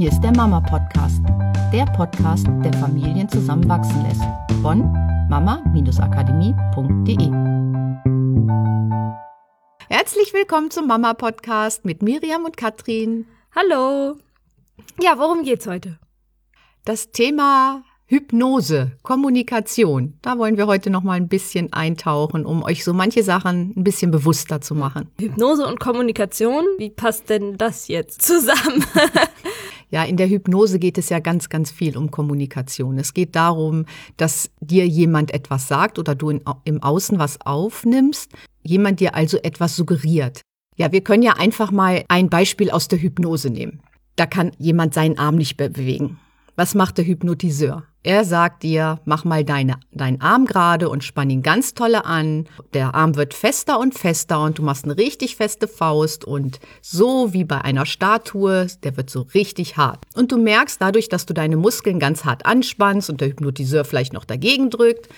Hier ist der Mama Podcast, der Podcast, der Familien zusammenwachsen lässt. Von mama-akademie.de. Herzlich willkommen zum Mama Podcast mit Miriam und Katrin. Hallo. Ja, worum geht's heute? Das Thema Hypnose, Kommunikation. Da wollen wir heute noch mal ein bisschen eintauchen, um euch so manche Sachen ein bisschen bewusster zu machen. Hypnose und Kommunikation, wie passt denn das jetzt zusammen? Ja, in der Hypnose geht es ja ganz, ganz viel um Kommunikation. Es geht darum, dass dir jemand etwas sagt oder du in, im Außen was aufnimmst, jemand dir also etwas suggeriert. Ja, wir können ja einfach mal ein Beispiel aus der Hypnose nehmen. Da kann jemand seinen Arm nicht bewegen. Was macht der Hypnotiseur? Er sagt dir, mach mal deine, deinen Arm gerade und spann ihn ganz tolle an. Der Arm wird fester und fester und du machst eine richtig feste Faust und so wie bei einer Statue, der wird so richtig hart. Und du merkst dadurch, dass du deine Muskeln ganz hart anspannst und der Hypnotiseur vielleicht noch dagegen drückt,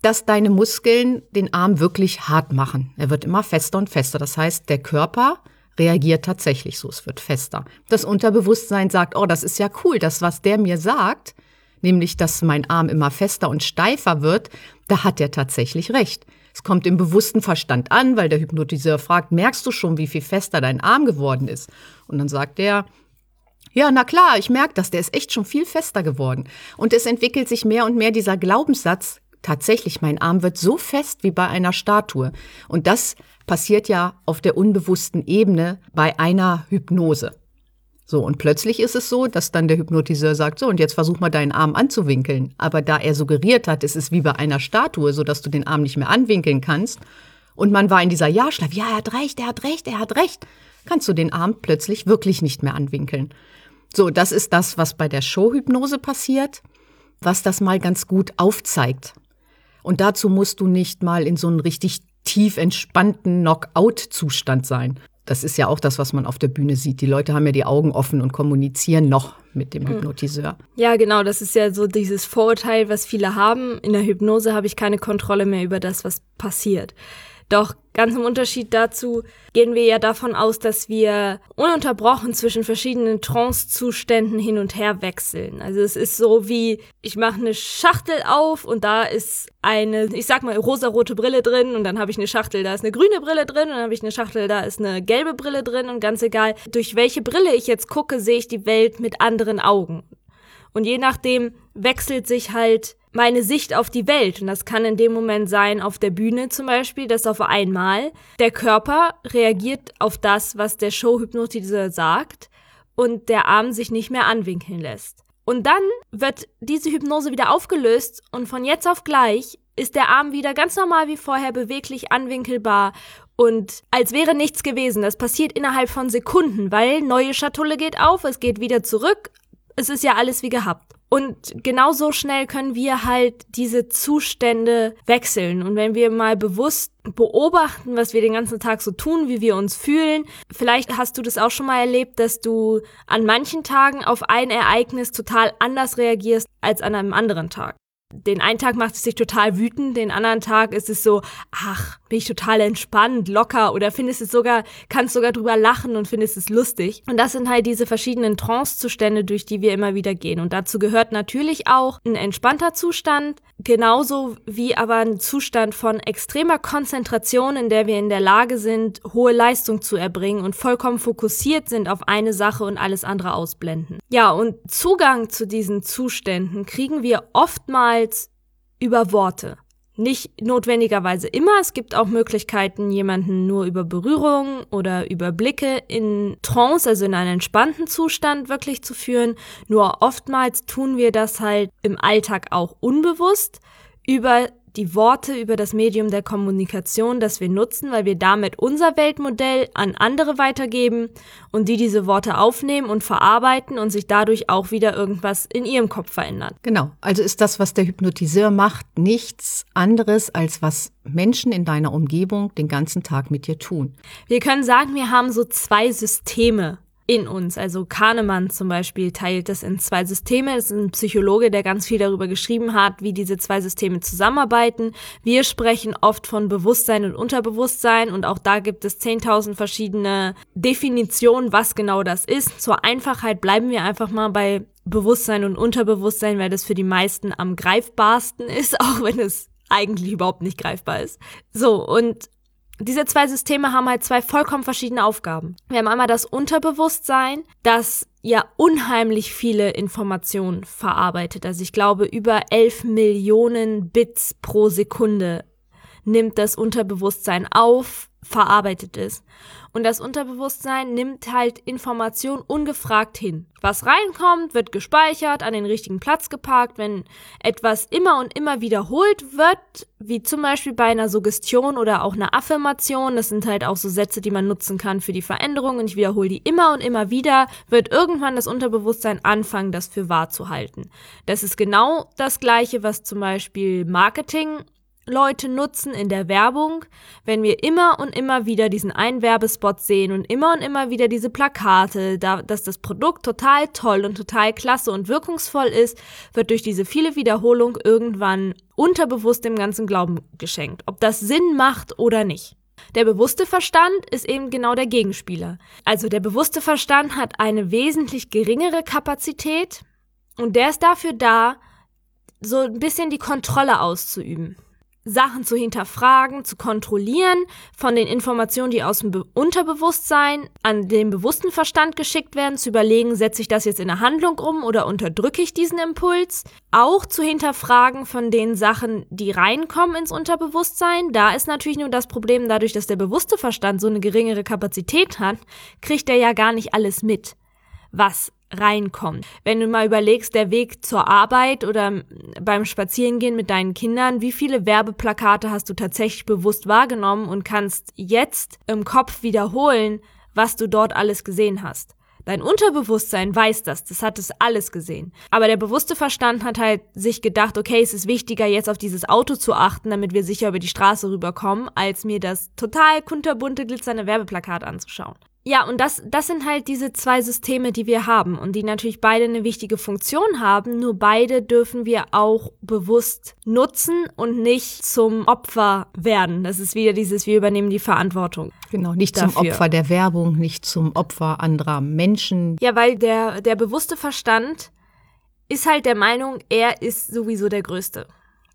dass deine Muskeln den Arm wirklich hart machen. Er wird immer fester und fester. Das heißt, der Körper reagiert tatsächlich so, es wird fester. Das Unterbewusstsein sagt, oh, das ist ja cool, das, was der mir sagt, nämlich dass mein Arm immer fester und steifer wird, da hat er tatsächlich recht. Es kommt im bewussten Verstand an, weil der Hypnotiseur fragt, merkst du schon, wie viel fester dein Arm geworden ist? Und dann sagt er, ja, na klar, ich merke das, der ist echt schon viel fester geworden. Und es entwickelt sich mehr und mehr dieser Glaubenssatz, tatsächlich, mein Arm wird so fest wie bei einer Statue. Und das passiert ja auf der unbewussten Ebene bei einer Hypnose. So, und plötzlich ist es so, dass dann der Hypnotiseur sagt, so, und jetzt versuch mal deinen Arm anzuwinkeln. Aber da er suggeriert hat, es ist wie bei einer Statue, so dass du den Arm nicht mehr anwinkeln kannst, und man war in dieser Ja-Schleife, ja, er hat recht, er hat recht, er hat recht, kannst du den Arm plötzlich wirklich nicht mehr anwinkeln. So, das ist das, was bei der Showhypnose passiert, was das mal ganz gut aufzeigt. Und dazu musst du nicht mal in so einen richtig tief entspannten Knockout-Zustand sein. Das ist ja auch das, was man auf der Bühne sieht. Die Leute haben ja die Augen offen und kommunizieren noch mit dem hm. Hypnotiseur. Ja, genau. Das ist ja so dieses Vorurteil, was viele haben. In der Hypnose habe ich keine Kontrolle mehr über das, was passiert. Doch ganz im Unterschied dazu gehen wir ja davon aus, dass wir ununterbrochen zwischen verschiedenen Trance-Zuständen hin und her wechseln. Also es ist so wie, ich mache eine Schachtel auf und da ist eine, ich sag mal, rosarote Brille drin und dann habe ich eine Schachtel, da ist eine grüne Brille drin und dann habe ich eine Schachtel, da ist eine gelbe Brille drin und ganz egal, durch welche Brille ich jetzt gucke, sehe ich die Welt mit anderen Augen. Und je nachdem wechselt sich halt meine Sicht auf die Welt. Und das kann in dem Moment sein, auf der Bühne zum Beispiel, dass auf einmal der Körper reagiert auf das, was der Showhypnotiseur sagt und der Arm sich nicht mehr anwinkeln lässt. Und dann wird diese Hypnose wieder aufgelöst und von jetzt auf gleich ist der Arm wieder ganz normal wie vorher beweglich anwinkelbar und als wäre nichts gewesen. Das passiert innerhalb von Sekunden, weil neue Schatulle geht auf, es geht wieder zurück. Es ist ja alles wie gehabt. Und genauso schnell können wir halt diese Zustände wechseln. Und wenn wir mal bewusst beobachten, was wir den ganzen Tag so tun, wie wir uns fühlen, vielleicht hast du das auch schon mal erlebt, dass du an manchen Tagen auf ein Ereignis total anders reagierst als an einem anderen Tag. Den einen Tag macht es sich total wütend, den anderen Tag ist es so, ach, bin ich total entspannt, locker oder findest es sogar, kannst sogar drüber lachen und findest es lustig. Und das sind halt diese verschiedenen Trance-Zustände, durch die wir immer wieder gehen. Und dazu gehört natürlich auch ein entspannter Zustand, genauso wie aber ein Zustand von extremer Konzentration, in der wir in der Lage sind, hohe Leistung zu erbringen und vollkommen fokussiert sind auf eine Sache und alles andere ausblenden. Ja, und Zugang zu diesen Zuständen kriegen wir oftmals über Worte. Nicht notwendigerweise immer. Es gibt auch Möglichkeiten, jemanden nur über Berührung oder über Blicke in Trance, also in einen entspannten Zustand wirklich zu führen. Nur oftmals tun wir das halt im Alltag auch unbewusst über die Worte über das Medium der Kommunikation, das wir nutzen, weil wir damit unser Weltmodell an andere weitergeben und die diese Worte aufnehmen und verarbeiten und sich dadurch auch wieder irgendwas in ihrem Kopf verändert. Genau, also ist das, was der Hypnotiseur macht, nichts anderes, als was Menschen in deiner Umgebung den ganzen Tag mit dir tun. Wir können sagen, wir haben so zwei Systeme in uns. Also Kahnemann zum Beispiel teilt das in zwei Systeme. Das ist ein Psychologe, der ganz viel darüber geschrieben hat, wie diese zwei Systeme zusammenarbeiten. Wir sprechen oft von Bewusstsein und Unterbewusstsein und auch da gibt es 10.000 verschiedene Definitionen, was genau das ist. Zur Einfachheit bleiben wir einfach mal bei Bewusstsein und Unterbewusstsein, weil das für die meisten am greifbarsten ist, auch wenn es eigentlich überhaupt nicht greifbar ist. So, und diese zwei Systeme haben halt zwei vollkommen verschiedene Aufgaben. Wir haben einmal das Unterbewusstsein, das ja unheimlich viele Informationen verarbeitet. Also ich glaube, über 11 Millionen Bits pro Sekunde nimmt das Unterbewusstsein auf, verarbeitet es. Und das Unterbewusstsein nimmt halt Information ungefragt hin. Was reinkommt, wird gespeichert, an den richtigen Platz geparkt. Wenn etwas immer und immer wiederholt wird, wie zum Beispiel bei einer Suggestion oder auch einer Affirmation, das sind halt auch so Sätze, die man nutzen kann für die Veränderung und ich wiederhole die immer und immer wieder, wird irgendwann das Unterbewusstsein anfangen, das für wahr zu halten. Das ist genau das gleiche, was zum Beispiel Marketing Leute nutzen in der Werbung, wenn wir immer und immer wieder diesen einen Werbespot sehen und immer und immer wieder diese Plakate, da, dass das Produkt total toll und total klasse und wirkungsvoll ist, wird durch diese viele Wiederholung irgendwann unterbewusst dem ganzen Glauben geschenkt, ob das Sinn macht oder nicht. Der bewusste Verstand ist eben genau der Gegenspieler. Also der bewusste Verstand hat eine wesentlich geringere Kapazität und der ist dafür da, so ein bisschen die Kontrolle auszuüben. Sachen zu hinterfragen, zu kontrollieren, von den Informationen, die aus dem Be Unterbewusstsein an den bewussten Verstand geschickt werden, zu überlegen, setze ich das jetzt in eine Handlung um oder unterdrücke ich diesen Impuls. Auch zu hinterfragen von den Sachen, die reinkommen ins Unterbewusstsein. Da ist natürlich nur das Problem, dadurch, dass der bewusste Verstand so eine geringere Kapazität hat, kriegt er ja gar nicht alles mit, was reinkommt. Wenn du mal überlegst, der Weg zur Arbeit oder beim Spazierengehen mit deinen Kindern, wie viele Werbeplakate hast du tatsächlich bewusst wahrgenommen und kannst jetzt im Kopf wiederholen, was du dort alles gesehen hast. Dein Unterbewusstsein weiß das, das hat es alles gesehen. Aber der bewusste Verstand hat halt sich gedacht, okay, es ist wichtiger, jetzt auf dieses Auto zu achten, damit wir sicher über die Straße rüberkommen, als mir das total kunterbunte, glitzernde Werbeplakat anzuschauen. Ja, und das, das sind halt diese zwei Systeme, die wir haben und die natürlich beide eine wichtige Funktion haben, nur beide dürfen wir auch bewusst nutzen und nicht zum Opfer werden. Das ist wieder dieses, wir übernehmen die Verantwortung. Genau, nicht dafür. zum Opfer der Werbung, nicht zum Opfer anderer Menschen. Ja, weil der, der bewusste Verstand ist halt der Meinung, er ist sowieso der Größte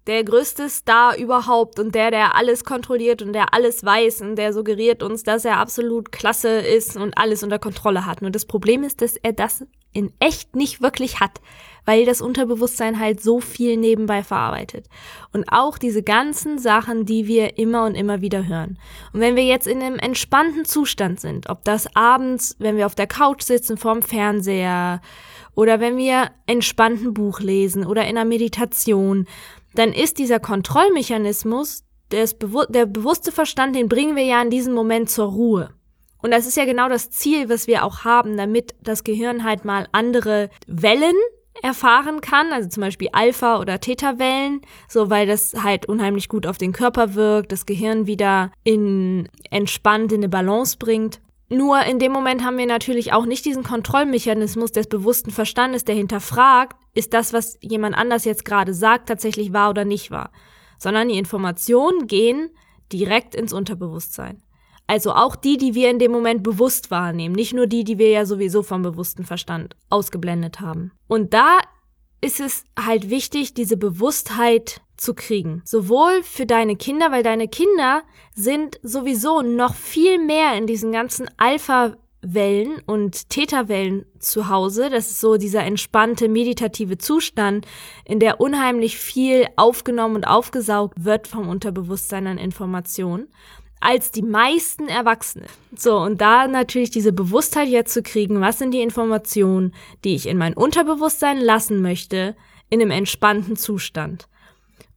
der größte Star überhaupt und der, der alles kontrolliert und der alles weiß und der suggeriert uns, dass er absolut klasse ist und alles unter Kontrolle hat. Nur das Problem ist, dass er das in echt nicht wirklich hat, weil das Unterbewusstsein halt so viel nebenbei verarbeitet. Und auch diese ganzen Sachen, die wir immer und immer wieder hören. Und wenn wir jetzt in einem entspannten Zustand sind, ob das abends, wenn wir auf der Couch sitzen vorm Fernseher oder wenn wir entspannt ein Buch lesen oder in einer Meditation, dann ist dieser Kontrollmechanismus, der, Bewu der bewusste Verstand, den bringen wir ja in diesem Moment zur Ruhe. Und das ist ja genau das Ziel, was wir auch haben, damit das Gehirn halt mal andere Wellen erfahren kann, also zum Beispiel Alpha- oder Theta-Wellen, so weil das halt unheimlich gut auf den Körper wirkt, das Gehirn wieder in entspannt in eine Balance bringt. Nur in dem Moment haben wir natürlich auch nicht diesen Kontrollmechanismus des bewussten Verstandes, der hinterfragt, ist das, was jemand anders jetzt gerade sagt, tatsächlich wahr oder nicht wahr, sondern die Informationen gehen direkt ins Unterbewusstsein. Also auch die, die wir in dem Moment bewusst wahrnehmen, nicht nur die, die wir ja sowieso vom bewussten Verstand ausgeblendet haben. Und da ist es halt wichtig, diese Bewusstheit zu kriegen. Sowohl für deine Kinder, weil deine Kinder sind sowieso noch viel mehr in diesen ganzen Alpha-Wellen und Theta-Wellen zu Hause. Das ist so dieser entspannte, meditative Zustand, in der unheimlich viel aufgenommen und aufgesaugt wird vom Unterbewusstsein an Informationen als die meisten Erwachsene. So, und da natürlich diese Bewusstheit jetzt zu kriegen, was sind die Informationen, die ich in mein Unterbewusstsein lassen möchte, in einem entspannten Zustand.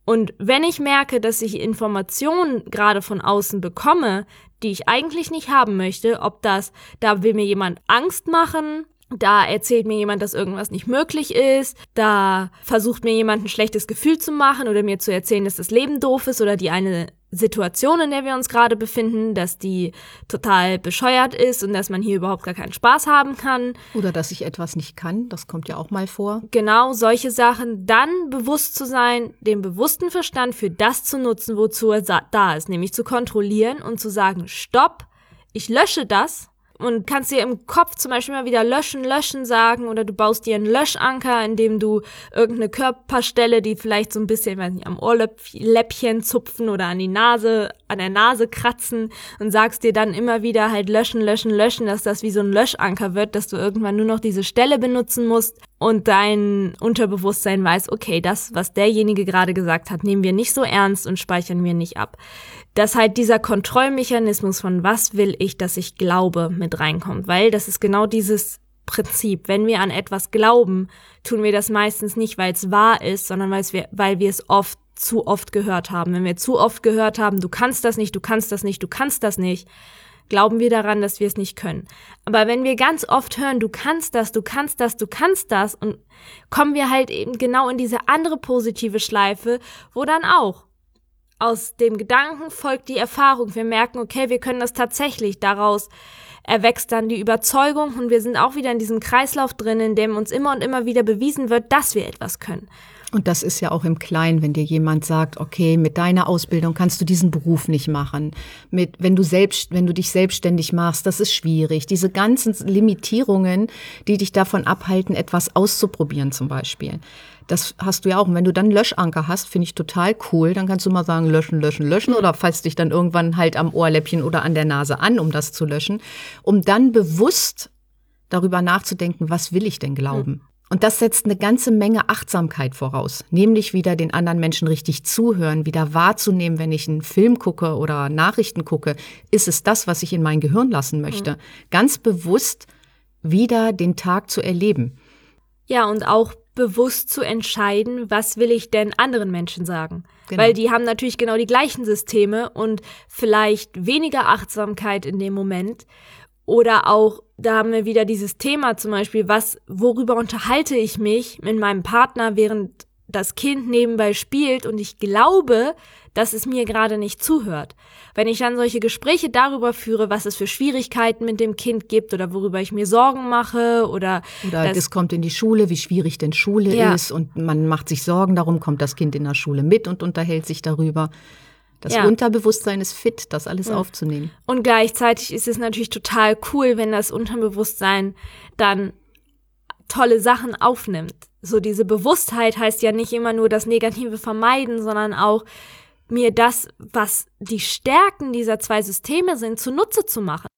Und wenn ich merke, dass ich Informationen gerade von außen bekomme, die ich eigentlich nicht haben möchte, ob das, da will mir jemand Angst machen, da erzählt mir jemand, dass irgendwas nicht möglich ist, da versucht mir jemand ein schlechtes Gefühl zu machen oder mir zu erzählen, dass das Leben doof ist oder die eine Situation, in der wir uns gerade befinden, dass die total bescheuert ist und dass man hier überhaupt gar keinen Spaß haben kann. Oder dass ich etwas nicht kann, das kommt ja auch mal vor. Genau, solche Sachen. Dann bewusst zu sein, den bewussten Verstand für das zu nutzen, wozu er da ist, nämlich zu kontrollieren und zu sagen, stopp, ich lösche das und kannst dir im Kopf zum Beispiel mal wieder löschen, löschen sagen oder du baust dir einen Löschanker, indem du irgendeine Körperstelle, die vielleicht so ein bisschen, weiß nicht, am Ohrläppchen zupfen oder an die Nase, an der Nase kratzen und sagst dir dann immer wieder halt löschen, löschen, löschen, dass das wie so ein Löschanker wird, dass du irgendwann nur noch diese Stelle benutzen musst und dein Unterbewusstsein weiß, okay, das, was derjenige gerade gesagt hat, nehmen wir nicht so ernst und speichern wir nicht ab dass halt dieser Kontrollmechanismus von was will ich, dass ich glaube, mit reinkommt, weil das ist genau dieses Prinzip. Wenn wir an etwas glauben, tun wir das meistens nicht, weil es wahr ist, sondern weil wir, weil wir es oft zu oft gehört haben. Wenn wir zu oft gehört haben, du kannst das nicht, du kannst das nicht, du kannst das nicht, glauben wir daran, dass wir es nicht können. Aber wenn wir ganz oft hören, du kannst das, du kannst das, du kannst das, und kommen wir halt eben genau in diese andere positive Schleife, wo dann auch aus dem Gedanken folgt die Erfahrung. Wir merken, okay, wir können das tatsächlich. Daraus erwächst dann die Überzeugung und wir sind auch wieder in diesem Kreislauf drin, in dem uns immer und immer wieder bewiesen wird, dass wir etwas können. Und das ist ja auch im Kleinen, wenn dir jemand sagt, okay, mit deiner Ausbildung kannst du diesen Beruf nicht machen. Mit, wenn du selbst, wenn du dich selbstständig machst, das ist schwierig. Diese ganzen Limitierungen, die dich davon abhalten, etwas auszuprobieren zum Beispiel. Das hast du ja auch. Und wenn du dann Löschanker hast, finde ich total cool. Dann kannst du mal sagen, löschen, löschen, löschen. Oder falls dich dann irgendwann halt am Ohrläppchen oder an der Nase an, um das zu löschen. Um dann bewusst darüber nachzudenken, was will ich denn glauben? Hm. Und das setzt eine ganze Menge Achtsamkeit voraus, nämlich wieder den anderen Menschen richtig zuhören, wieder wahrzunehmen, wenn ich einen Film gucke oder Nachrichten gucke, ist es das, was ich in mein Gehirn lassen möchte. Mhm. Ganz bewusst wieder den Tag zu erleben. Ja, und auch bewusst zu entscheiden, was will ich denn anderen Menschen sagen. Genau. Weil die haben natürlich genau die gleichen Systeme und vielleicht weniger Achtsamkeit in dem Moment. Oder auch, da haben wir wieder dieses Thema zum Beispiel, was, worüber unterhalte ich mich mit meinem Partner, während das Kind nebenbei spielt und ich glaube, dass es mir gerade nicht zuhört. Wenn ich dann solche Gespräche darüber führe, was es für Schwierigkeiten mit dem Kind gibt oder worüber ich mir Sorgen mache oder oder das kommt in die Schule, wie schwierig denn Schule ja. ist und man macht sich Sorgen darum, kommt das Kind in der Schule mit und unterhält sich darüber. Das ja. Unterbewusstsein ist fit, das alles ja. aufzunehmen. Und gleichzeitig ist es natürlich total cool, wenn das Unterbewusstsein dann tolle Sachen aufnimmt. So diese Bewusstheit heißt ja nicht immer nur das Negative vermeiden, sondern auch mir das, was die Stärken dieser zwei Systeme sind, zunutze zu machen.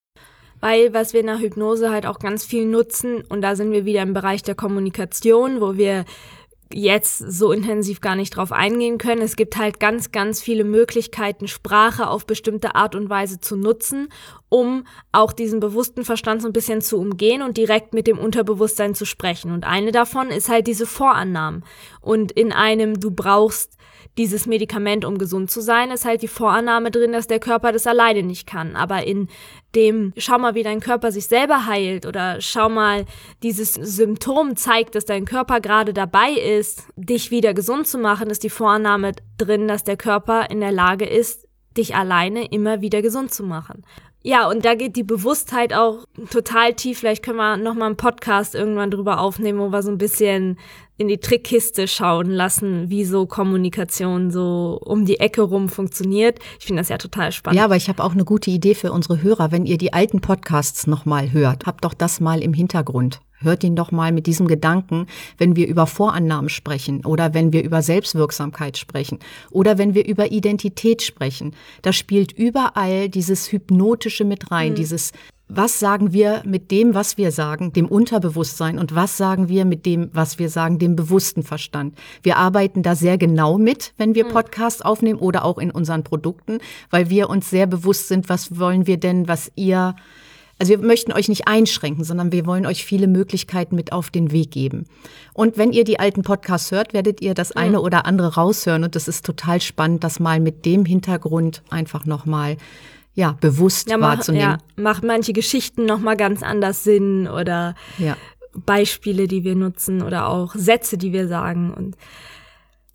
Weil was wir in der Hypnose halt auch ganz viel nutzen, und da sind wir wieder im Bereich der Kommunikation, wo wir jetzt so intensiv gar nicht drauf eingehen können. Es gibt halt ganz, ganz viele Möglichkeiten, Sprache auf bestimmte Art und Weise zu nutzen, um auch diesen bewussten Verstand so ein bisschen zu umgehen und direkt mit dem Unterbewusstsein zu sprechen. Und eine davon ist halt diese Vorannahmen. Und in einem, du brauchst dieses Medikament, um gesund zu sein, ist halt die Vorannahme drin, dass der Körper das alleine nicht kann. Aber in dem, schau mal, wie dein Körper sich selber heilt oder schau mal, dieses Symptom zeigt, dass dein Körper gerade dabei ist, dich wieder gesund zu machen, ist die Vorannahme drin, dass der Körper in der Lage ist, dich alleine immer wieder gesund zu machen. Ja, und da geht die Bewusstheit auch total tief. Vielleicht können wir nochmal einen Podcast irgendwann drüber aufnehmen, wo wir so ein bisschen in die Trickkiste schauen lassen, wie so Kommunikation so um die Ecke rum funktioniert. Ich finde das ja total spannend. Ja, aber ich habe auch eine gute Idee für unsere Hörer. Wenn ihr die alten Podcasts nochmal hört, habt doch das mal im Hintergrund. Hört ihn doch mal mit diesem Gedanken, wenn wir über Vorannahmen sprechen oder wenn wir über Selbstwirksamkeit sprechen oder wenn wir über Identität sprechen. Da spielt überall dieses Hypnotische mit rein, mhm. dieses was sagen wir mit dem, was wir sagen, dem Unterbewusstsein und was sagen wir mit dem, was wir sagen, dem bewussten Verstand. Wir arbeiten da sehr genau mit, wenn wir hm. Podcasts aufnehmen oder auch in unseren Produkten, weil wir uns sehr bewusst sind, was wollen wir denn, was ihr also wir möchten euch nicht einschränken, sondern wir wollen euch viele Möglichkeiten mit auf den Weg geben. Und wenn ihr die alten Podcasts hört, werdet ihr das eine oder andere raushören. Und das ist total spannend, das mal mit dem Hintergrund einfach nochmal ja, bewusst ja, mach, wahrzunehmen. Ja, macht manche Geschichten nochmal ganz anders Sinn oder ja. Beispiele, die wir nutzen oder auch Sätze, die wir sagen. Und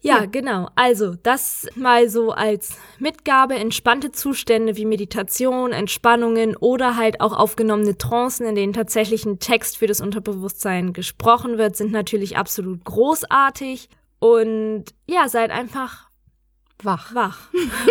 Ja, ja, genau. Also das mal so als Mitgabe. Entspannte Zustände wie Meditation, Entspannungen oder halt auch aufgenommene Trancen, in denen tatsächlich ein Text für das Unterbewusstsein gesprochen wird, sind natürlich absolut großartig. Und ja, seid einfach Wach. Wach.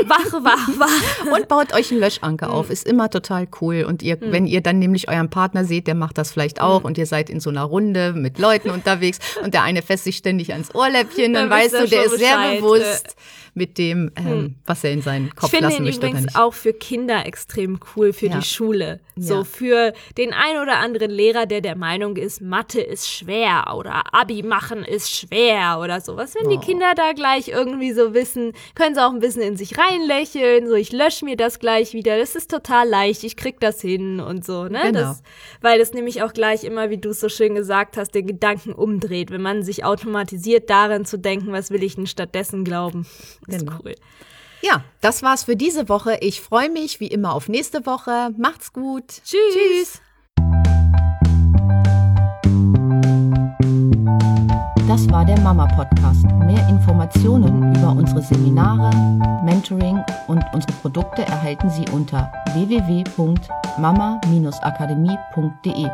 Wach, wach, wach. Und baut euch einen Löschanker auf. Ist immer total cool. Und ihr, mhm. wenn ihr dann nämlich euren Partner seht, der macht das vielleicht auch mhm. und ihr seid in so einer Runde mit Leuten unterwegs und der eine fässt sich ständig ans Ohrläppchen, dann, dann weißt du, der ist sehr bewusst mit dem, ähm, hm. was er in seinen Kopf. Ich finde ihn übrigens auch für Kinder extrem cool, für ja. die Schule. So ja. für den ein oder anderen Lehrer, der der Meinung ist, Mathe ist schwer oder Abi machen ist schwer oder sowas. Wenn oh. die Kinder da gleich irgendwie so wissen, können sie auch ein bisschen in sich reinlächeln, so ich lösche mir das gleich wieder, das ist total leicht, ich krieg das hin und so, ne? Genau. Das, weil das nämlich auch gleich immer, wie du es so schön gesagt hast, den Gedanken umdreht, wenn man sich automatisiert darin zu denken, was will ich denn stattdessen glauben. Genau. cool. Ja, das war's für diese Woche. Ich freue mich wie immer auf nächste Woche. Macht's gut. Tschüss. Tschüss. Das war der Mama Podcast. Mehr Informationen über unsere Seminare, Mentoring und unsere Produkte erhalten Sie unter www.mama-akademie.de.